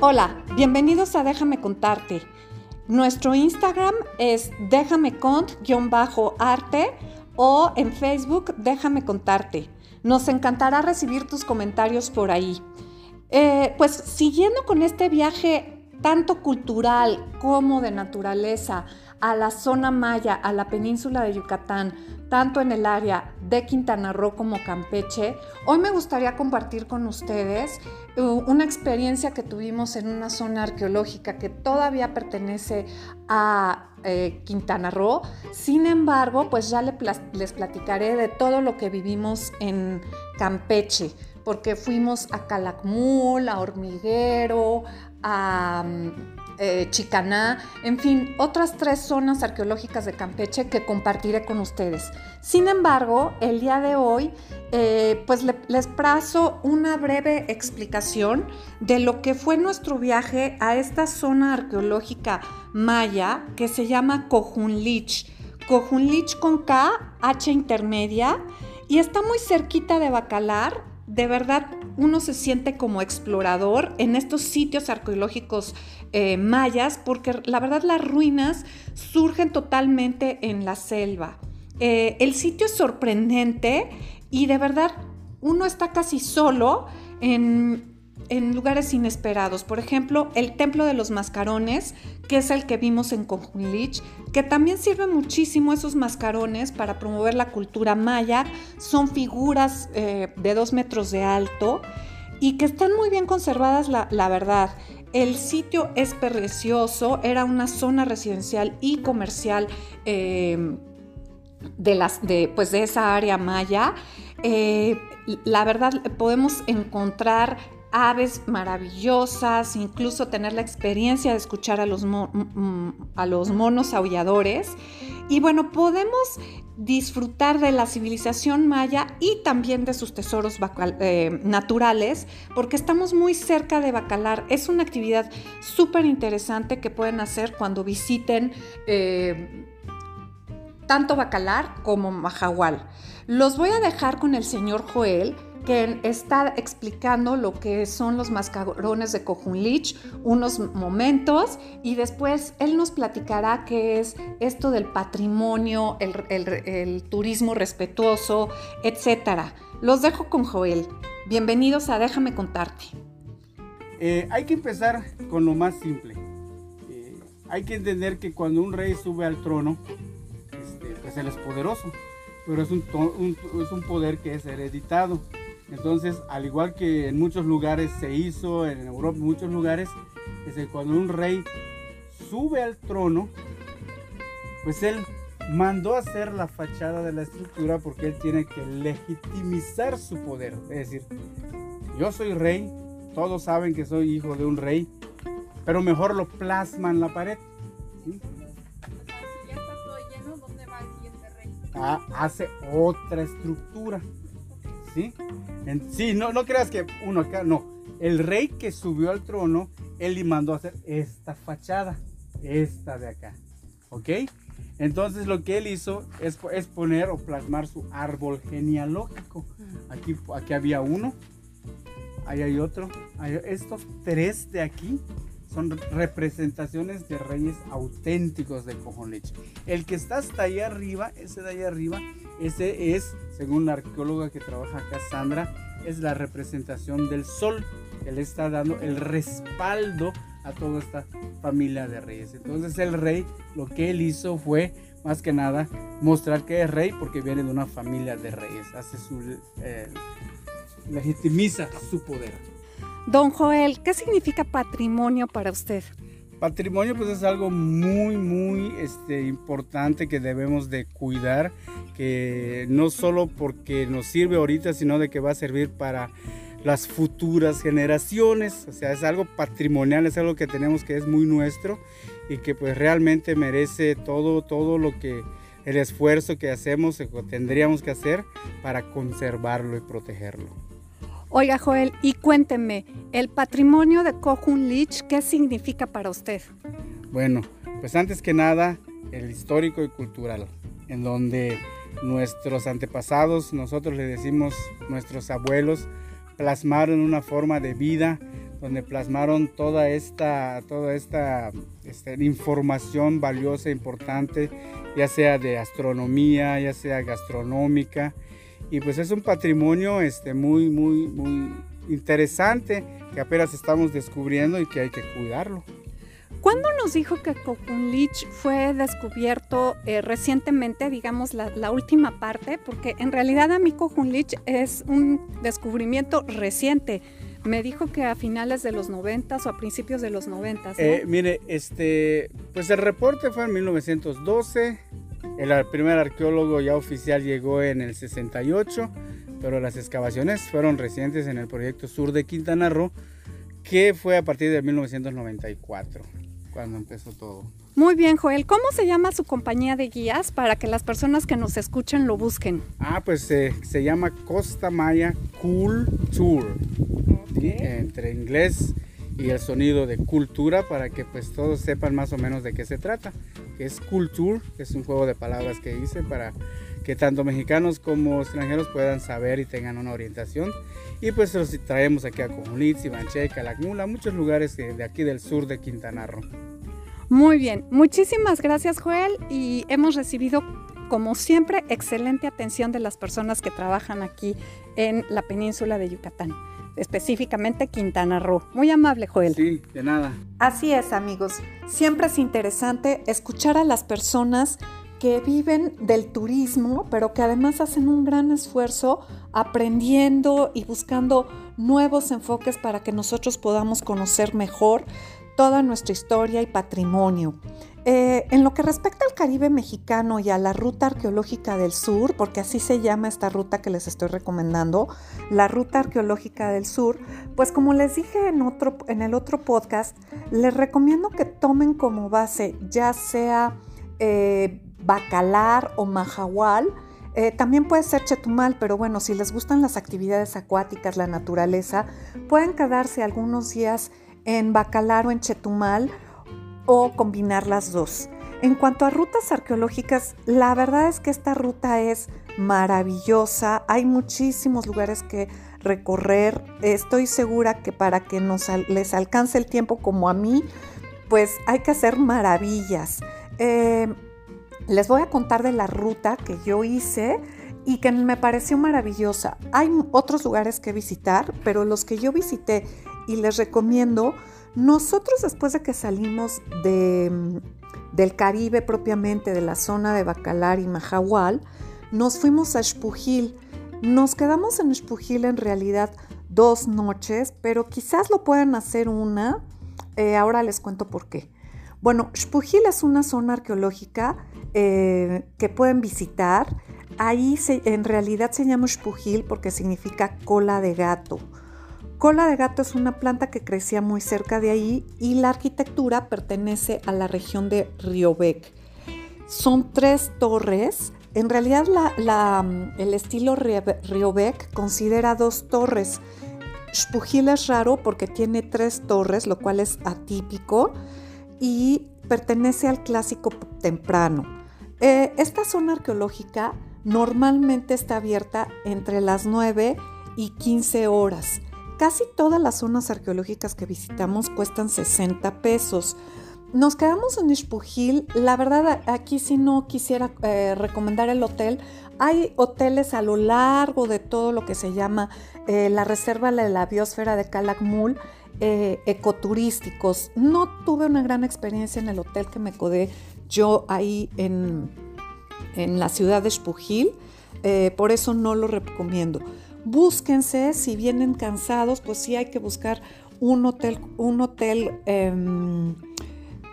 Hola, bienvenidos a Déjame contarte. Nuestro Instagram es déjame cont-arte o en Facebook déjame contarte. Nos encantará recibir tus comentarios por ahí. Eh, pues siguiendo con este viaje tanto cultural como de naturaleza a la zona maya, a la península de Yucatán, tanto en el área de Quintana Roo como Campeche, hoy me gustaría compartir con ustedes uh, una experiencia que tuvimos en una zona arqueológica que todavía pertenece a eh, Quintana Roo. Sin embargo, pues ya les platicaré de todo lo que vivimos en Campeche porque fuimos a Calakmul, a Hormiguero, a eh, Chicaná, en fin, otras tres zonas arqueológicas de Campeche que compartiré con ustedes. Sin embargo, el día de hoy, eh, pues les prazo una breve explicación de lo que fue nuestro viaje a esta zona arqueológica maya que se llama Cojunlich. Cojunlich con K, H intermedia, y está muy cerquita de Bacalar. De verdad, uno se siente como explorador en estos sitios arqueológicos eh, mayas, porque la verdad las ruinas surgen totalmente en la selva. Eh, el sitio es sorprendente y de verdad uno está casi solo en, lugares inesperados. Por ejemplo, el Templo de los Mascarones, que es el que vimos en Conjunlich, que también sirve muchísimo esos mascarones para promover la cultura maya. Son figuras eh, de dos metros de alto y que están muy bien conservadas, la verdad. El sitio es precioso, era una zona residencial y comercial em, de, las, de, pues de esa área maya. Eh, la verdad, podemos encontrar aves maravillosas, incluso tener la experiencia de escuchar a los, a los monos aulladores. Y bueno, podemos disfrutar de la civilización maya y también de sus tesoros eh, naturales, porque estamos muy cerca de Bacalar. Es una actividad súper interesante que pueden hacer cuando visiten eh, tanto Bacalar como Mahahual. Los voy a dejar con el señor Joel que está explicando lo que son los mascarones de Cojunlich, unos momentos, y después él nos platicará qué es esto del patrimonio, el, turismo respetuoso, etc. Los dejo con Joel. Bienvenidos a Déjame contarte. Eh, hay que empezar con lo más simple. Eh, hay que entender que cuando un rey sube al trono, este, pues él es poderoso, pero es un, es un poder que es hereditado. Entonces, al igual que en muchos lugares se hizo, en Europa, en muchos lugares, es que cuando un rey sube al trono, pues él mandó a hacer la fachada de la estructura porque él tiene que legitimizar su poder. Es decir, yo soy rey, todos saben que soy hijo de un rey, pero mejor lo plasma en la pared. ¿sí? Ah, hace otra estructura. ¿Sí? sí, no, no creas que uno acá, no. El rey que subió al trono, él le mandó a hacer esta fachada, esta de acá. ¿Ok? Entonces lo que él hizo es, es poner o plasmar su árbol genealógico. Aquí, aquí había uno, ahí hay otro. estos tres de aquí son representaciones de reyes auténticos de Cojonleche. El que está hasta ahí arriba, ese de ahí arriba, ese es, según la arqueóloga que trabaja acá, Sandra, es la representación del sol, que le está dando el respaldo a toda esta familia de reyes. Entonces el rey lo que él hizo fue, más que nada, mostrar que es rey porque viene de una familia de reyes, hace su... Eh, legitimiza su poder. Don Joel, ¿qué significa patrimonio para usted? Patrimonio pues es algo muy muy este, importante que debemos de cuidar, que no solo porque nos sirve ahorita, sino de que va a servir para las futuras generaciones, o sea, es algo patrimonial, es algo que tenemos que es muy nuestro y que pues realmente merece todo, todo lo que el esfuerzo que hacemos o tendríamos que hacer para conservarlo y protegerlo. Oiga, Joel, y cuénteme, el patrimonio de Cojun Lich, ¿qué significa para usted? Bueno, pues antes que nada, el histórico y cultural, en donde nuestros antepasados, nosotros le decimos nuestros abuelos, plasmaron una forma de vida donde plasmaron toda esta, toda esta, esta información valiosa, importante, ya sea de astronomía, ya sea gastronómica. Y pues es un patrimonio este, muy, muy, muy interesante que apenas estamos descubriendo y que hay que cuidarlo. ¿Cuándo nos dijo que Cokunlich fue descubierto eh, recientemente, digamos, la, última parte? Porque en realidad a mí Cokunlich es un descubrimiento reciente. Me dijo que a finales de los 90 o a principios de los 90. Eh, mire, este, pues el reporte fue en 1912. El primer arqueólogo ya oficial llegó en el 68, pero las excavaciones fueron recientes en el proyecto sur de Quintana Roo, que fue a partir de 1994 cuando empezó todo. Muy bien, Joel. ¿Cómo se llama su compañía de guías para que las personas que nos escuchen lo busquen? Ah, pues eh, se llama Costa Maya Cool Tour. Entre inglés y el sonido de cultura para que pues todos sepan más o menos de qué se trata. Es Culture, es un juego de palabras que hice para que tanto mexicanos como extranjeros puedan saber y tengan una orientación. Y pues los traemos aquí a Comunitz, Ibanche, Calakmula, muchos lugares de aquí del sur de Quintana Roo. Muy bien, muchísimas gracias Joel y hemos recibido como siempre excelente atención de las personas que trabajan aquí en la península de Yucatán, específicamente Quintana Roo. Muy amable Joel. Sí, de nada. Así es amigos, siempre es interesante escuchar a las personas que viven del turismo, pero que además hacen un gran esfuerzo aprendiendo y buscando nuevos enfoques para que nosotros podamos conocer mejor toda nuestra historia y patrimonio. Eh, en lo que respecta al Caribe mexicano y a la ruta arqueológica del sur, porque así se llama esta ruta que les estoy recomendando, la ruta arqueológica del sur, pues como les dije en, otro, en el otro podcast, les recomiendo que tomen como base ya sea eh, Bacalar o Mahahual, eh, también puede ser Chetumal, pero bueno, si les gustan las actividades acuáticas, la naturaleza, pueden quedarse algunos días en Bacalar o en Chetumal o combinar las dos. En cuanto a rutas arqueológicas, la verdad es que esta ruta es maravillosa. Hay muchísimos lugares que recorrer. Estoy segura que para que nos, les alcance el tiempo como a mí, pues hay que hacer maravillas. Eh, les voy a contar de la ruta que yo hice y que me pareció maravillosa. Hay otros lugares que visitar, pero los que yo visité y les recomiendo, nosotros después de que salimos de, del Caribe propiamente, de la zona de Bacalar y Mahahual, nos fuimos a Xpujil. Nos quedamos en Xpujil en realidad dos noches, pero quizás lo puedan hacer una. Eh, ahora les cuento por qué. Bueno, Xpujil es una zona arqueológica eh, que pueden visitar. Ahí en realidad se llama Xpujil porque significa cola de gato. Cola de gato es una planta que crecía muy cerca de ahí y la arquitectura pertenece a la región de Riobec. Son tres torres. En realidad el estilo Riobec considera dos torres. Spujil es raro porque tiene tres torres, lo cual es atípico y pertenece al clásico temprano. Eh, esta zona arqueológica normalmente está abierta entre las 9 y 15 horas. Casi todas las zonas arqueológicas que visitamos cuestan 60 pesos. Nos quedamos en Ispujil. La verdad, aquí si no quisiera eh, recomendar el hotel. Hay hoteles a lo largo de todo lo que se llama eh, la reserva de la biosfera de Calakmul, eh, ecoturísticos. No tuve una gran experiencia en el hotel que me quedé yo ahí en, en la ciudad de Ispujil. por eso no lo recomiendo búsquense, si vienen cansados, pues sí hay que buscar un hotel, un hotel em,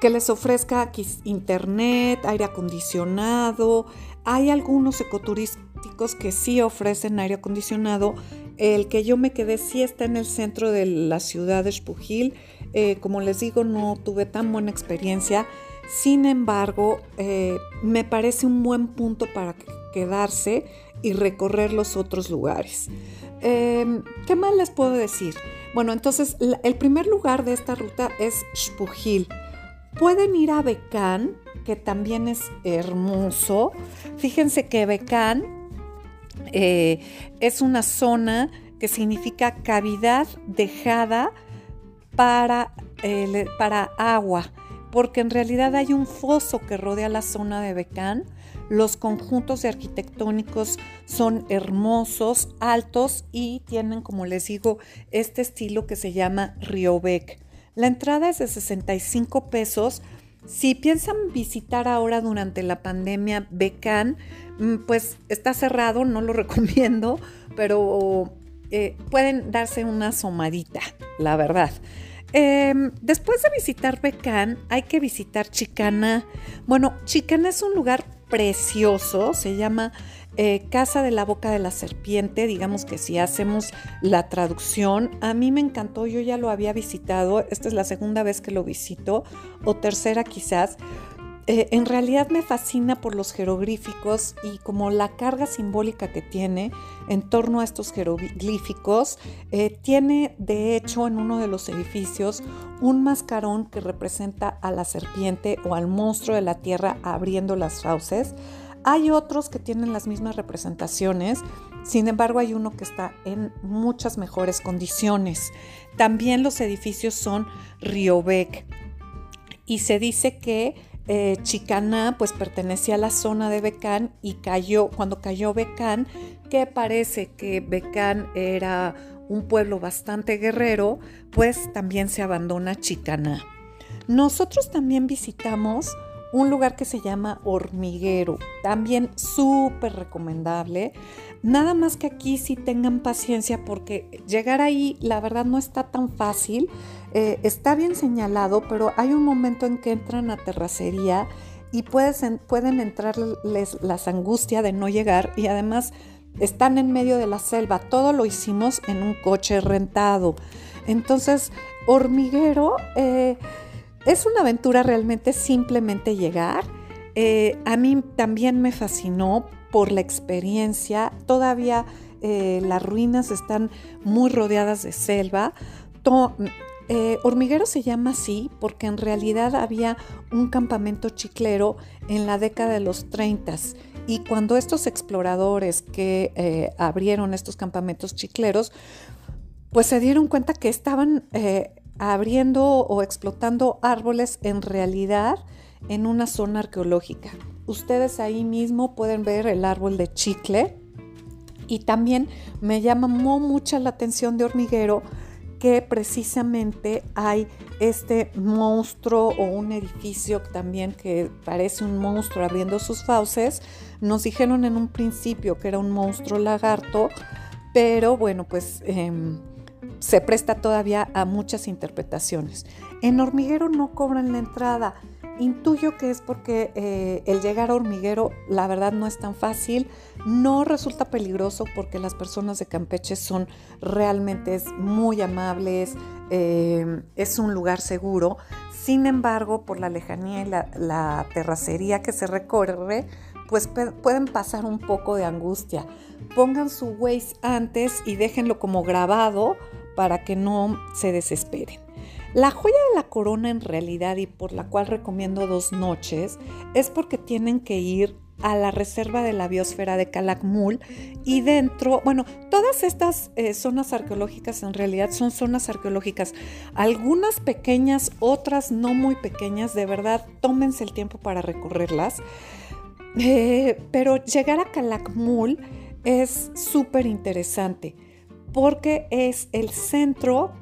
que les ofrezca internet, aire acondicionado. Hay algunos ecoturísticos que sí ofrecen aire acondicionado. El que yo me quedé sí está en el centro de la ciudad de Spujil. Eh, como les digo, no tuve tan buena experiencia. Sin embargo, eh, me parece un buen punto para quedarse y recorrer los otros lugares. Em, ¿Qué más les puedo decir? Bueno, entonces el primer lugar de esta ruta es Spujil. Pueden ir a Becán, que también es hermoso. Fíjense que Becán eh, es una zona que significa cavidad dejada para, para agua, porque en realidad hay un foso que rodea la zona de Becán. Los conjuntos arquitectónicos son hermosos, altos y tienen, como les digo, este estilo que se llama Río Bec. La entrada es de 65 pesos. Si piensan visitar ahora durante la pandemia Becán, mm, pues está cerrado, no lo recomiendo, pero eh, pueden darse una asomadita, la verdad. Em, después de visitar Becán, hay que visitar Chicana. Bueno, Chicana es un lugar precioso, se llama eh, Casa de la Boca de la Serpiente, digamos que si hacemos la traducción, a mí me encantó, yo ya lo había visitado, esta es la segunda vez que lo visito, o tercera quizás, eh, en realidad me fascina por los jeroglíficos y como la carga simbólica que tiene en torno a estos jeroglíficos. Eh, tiene de hecho en uno de los edificios un mascarón que representa a la serpiente o al monstruo de la tierra abriendo las fauces. Hay otros que tienen las mismas representaciones, sin embargo hay uno que está en muchas mejores condiciones. También los edificios son Riobec y se dice que eh, Chicaná pues pertenecía a la zona de Becán y cayó, cuando cayó Becán, que parece que Becán era un pueblo bastante guerrero, pues también se abandona Chicaná. Nosotros también visitamos un lugar que se llama Hormiguero, también súper recomendable. Nada más que aquí sí tengan paciencia porque llegar ahí la verdad no está tan fácil. Eh, está bien señalado, pero hay un momento en que entran a terracería y pueden entrarles las angustias de no llegar y además están en medio de la selva. Todo lo hicimos en un coche rentado. Entonces, hormiguero eh, es una aventura realmente simplemente llegar. Eh, a mí también me fascinó por la experiencia. Todavía las ruinas están muy rodeadas de selva. Eh, hormiguero se llama así porque en realidad había un campamento chiclero en la década de los 30 y cuando estos exploradores que eh, abrieron estos campamentos chicleros, pues se dieron cuenta que estaban eh, abriendo o explotando árboles en realidad en una zona arqueológica. Ustedes ahí mismo pueden ver el árbol de chicle y también me llamó mucha la atención de hormiguero que precisamente hay este monstruo o un edificio también que parece un monstruo abriendo sus fauces. Nos dijeron en un principio que era un monstruo lagarto, pero bueno, pues em, se presta todavía a muchas interpretaciones. En hormiguero no cobran la entrada. Intuyo que es porque eh, el llegar a hormiguero la verdad no es tan fácil, no resulta peligroso porque las personas de Campeche son realmente muy amables, eh, es un lugar seguro, sin embargo por la lejanía y la, terracería que se recorre, pues pueden pasar un poco de angustia. Pongan su Waze antes y déjenlo como grabado para que no se desesperen. La joya de la corona en realidad y por la cual recomiendo dos noches es porque tienen que ir a la reserva de la biosfera de Calakmul y dentro, bueno, todas estas eh, zonas arqueológicas en realidad son zonas arqueológicas, algunas pequeñas, otras no muy pequeñas, de verdad, tómense el tiempo para recorrerlas, eh, pero llegar a Calakmul es súper interesante porque es el centro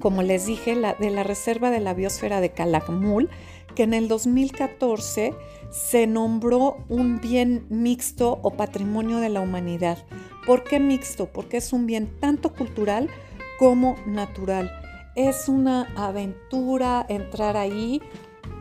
como les dije, de la Reserva de la Biosfera de Calakmul, que en el 2014 se nombró un bien mixto o patrimonio de la humanidad. ¿Por qué mixto? Porque es un bien tanto cultural como natural. Es una aventura entrar ahí.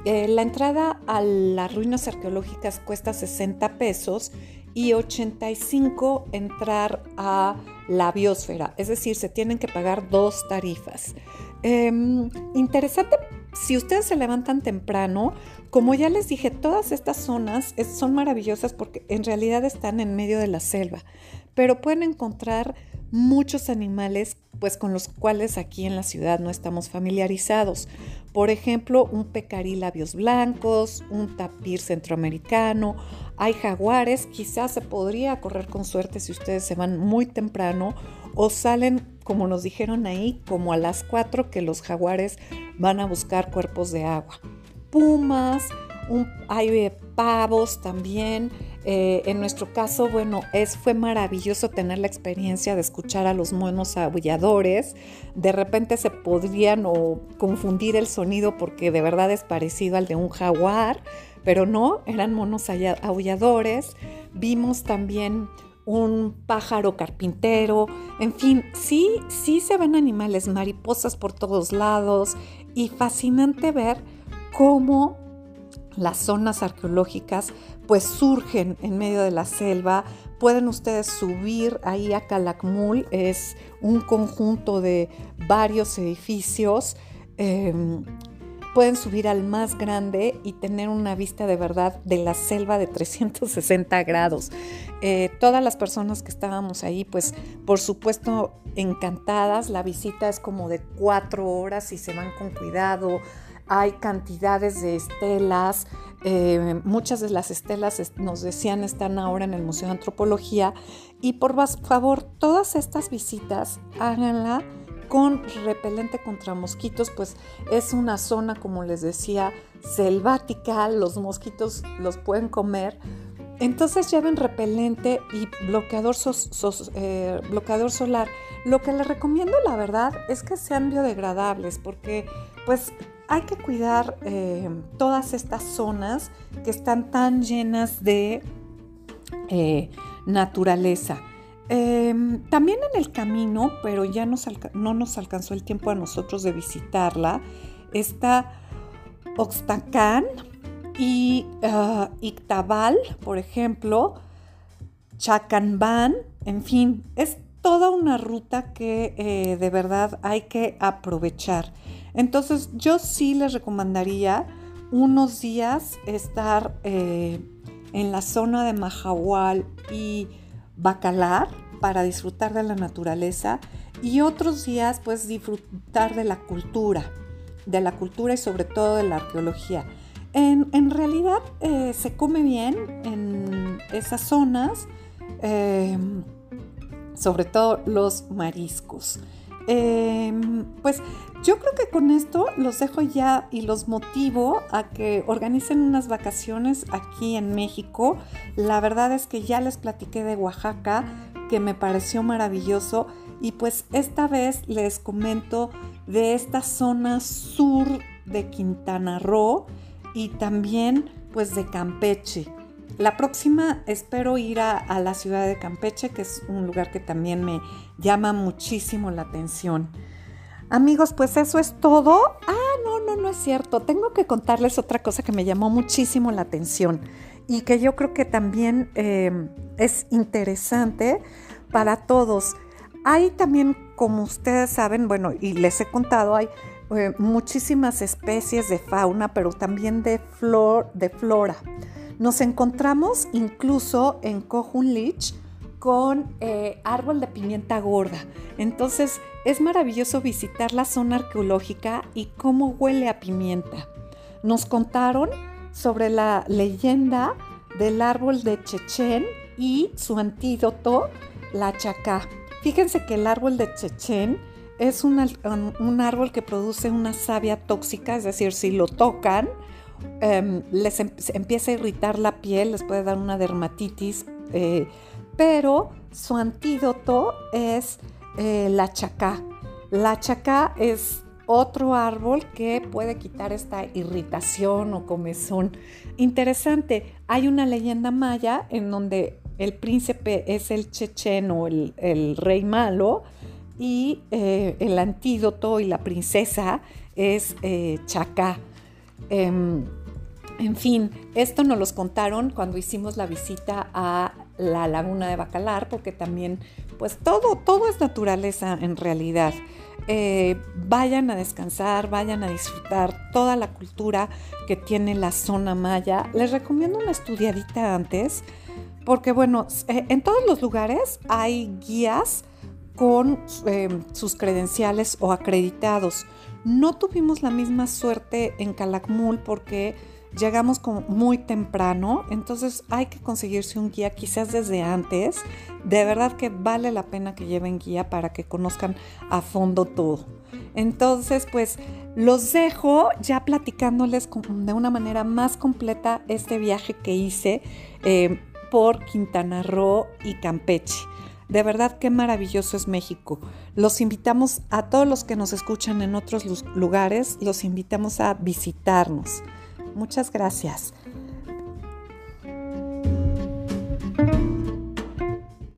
Eh, la entrada a las ruinas arqueológicas cuesta 60 pesos y 85 entrar a la biosfera, es decir, se tienen que pagar dos tarifas. Em, interesante, si ustedes se levantan temprano, como ya les dije, todas estas zonas son maravillosas porque en realidad están en medio de la selva, pero pueden encontrar muchos animales pues con los cuales aquí en la ciudad no estamos familiarizados. Por ejemplo, un pecarí labios blancos, un tapir centroamericano, hay jaguares, quizás se podría correr con suerte si ustedes se van muy temprano o salen como nos dijeron ahí, como a las 4 que los jaguares van a buscar cuerpos de agua. Pumas, hay pavos también. Eh, en nuestro caso, bueno, es, fue maravilloso tener la experiencia de escuchar a los monos aulladores. De repente se podrían confundir el sonido porque de verdad es parecido al de un jaguar, pero no, eran monos aulladores. Vimos también un pájaro carpintero, en fin, sí, sí se ven animales, mariposas por todos lados y fascinante ver cómo las zonas arqueológicas pues surgen en medio de la selva. Pueden ustedes subir ahí a Calakmul, es un conjunto de varios edificios. Em, pueden subir al más grande y tener una vista de verdad de la selva de 360 grados. Eh, todas las personas que estábamos ahí, pues por supuesto encantadas. La visita es como de cuatro horas y se van con cuidado hay cantidades de estelas, eh, muchas de las estelas nos decían están ahora en el Museo de Antropología y por favor todas estas visitas háganla con repelente contra mosquitos, pues es una zona, como les decía, selvática, los mosquitos los pueden comer. Entonces lleven repelente y bloqueador, eh, bloqueador solar. Lo que les recomiendo, la verdad, es que sean biodegradables, porque pues hay que cuidar eh, todas estas zonas que están tan llenas de eh, naturaleza. Em, también en el camino, pero ya no nos alcanzó el tiempo a nosotros de visitarla, está Oxtacán y uh, Ictabal, por ejemplo, Chacanban, en fin, es toda una ruta que eh, de verdad hay que aprovechar. Entonces yo sí les recomendaría unos días estar eh, en la zona de Mahahual y Bacalar para disfrutar de la naturaleza y otros días pues disfrutar de la cultura, de la cultura y sobre todo de la arqueología. En, realidad eh, se come bien en esas zonas, eh, sobre todo los mariscos. Em, pues yo creo que con esto los dejo ya y los motivo a que organicen unas vacaciones aquí en México. La verdad es que ya les platiqué de Oaxaca, que me pareció maravilloso. Y pues esta vez les comento de esta zona sur de Quintana Roo y también pues de Campeche. La próxima espero ir a, la ciudad de Campeche, que es un lugar que también me llama muchísimo la atención. Amigos, pues eso es todo. Ah, no, no, no es cierto. Tengo que contarles otra cosa que me llamó muchísimo la atención y que yo creo que también eh, es interesante para todos. Hay también, como ustedes saben, bueno, y les he contado, hay eh, muchísimas especies de fauna, pero también de, flor, de flora. Nos encontramos incluso en Lich con eh, árbol de pimienta gorda. Entonces es maravilloso visitar la zona arqueológica y cómo huele a pimienta. Nos contaron sobre la leyenda del árbol de Chechen y su antídoto, la chacá. Fíjense que el árbol de Chechen es un árbol que produce una savia tóxica, es decir, si lo tocan, Em, les em, empieza a irritar la piel, les puede dar una dermatitis, eh, pero su antídoto es eh, la chacá. La chacá es otro árbol que puede quitar esta irritación o comezón. Interesante, hay una leyenda maya en donde el príncipe es el chechen o el, rey malo y eh, el antídoto y la princesa es chacá. Em, en fin, esto nos los contaron cuando hicimos la visita a la laguna de Bacalar, porque también, pues todo, todo es naturaleza en realidad. Eh, vayan a descansar, vayan a disfrutar toda la cultura que tiene la zona maya. Les recomiendo una estudiadita antes, porque bueno, eh, en todos los lugares hay guías con em, sus credenciales o acreditados. No tuvimos la misma suerte en Calakmul porque llegamos muy temprano, entonces hay que conseguirse un guía quizás desde antes. De verdad que vale la pena que lleven guía para que conozcan a fondo todo. Entonces, pues los dejo ya platicándoles de una manera más completa este viaje que hice eh, por Quintana Roo y Campeche. De verdad qué maravilloso es México. Los invitamos a todos los que nos escuchan en otros lugares, los invitamos a visitarnos. Muchas gracias.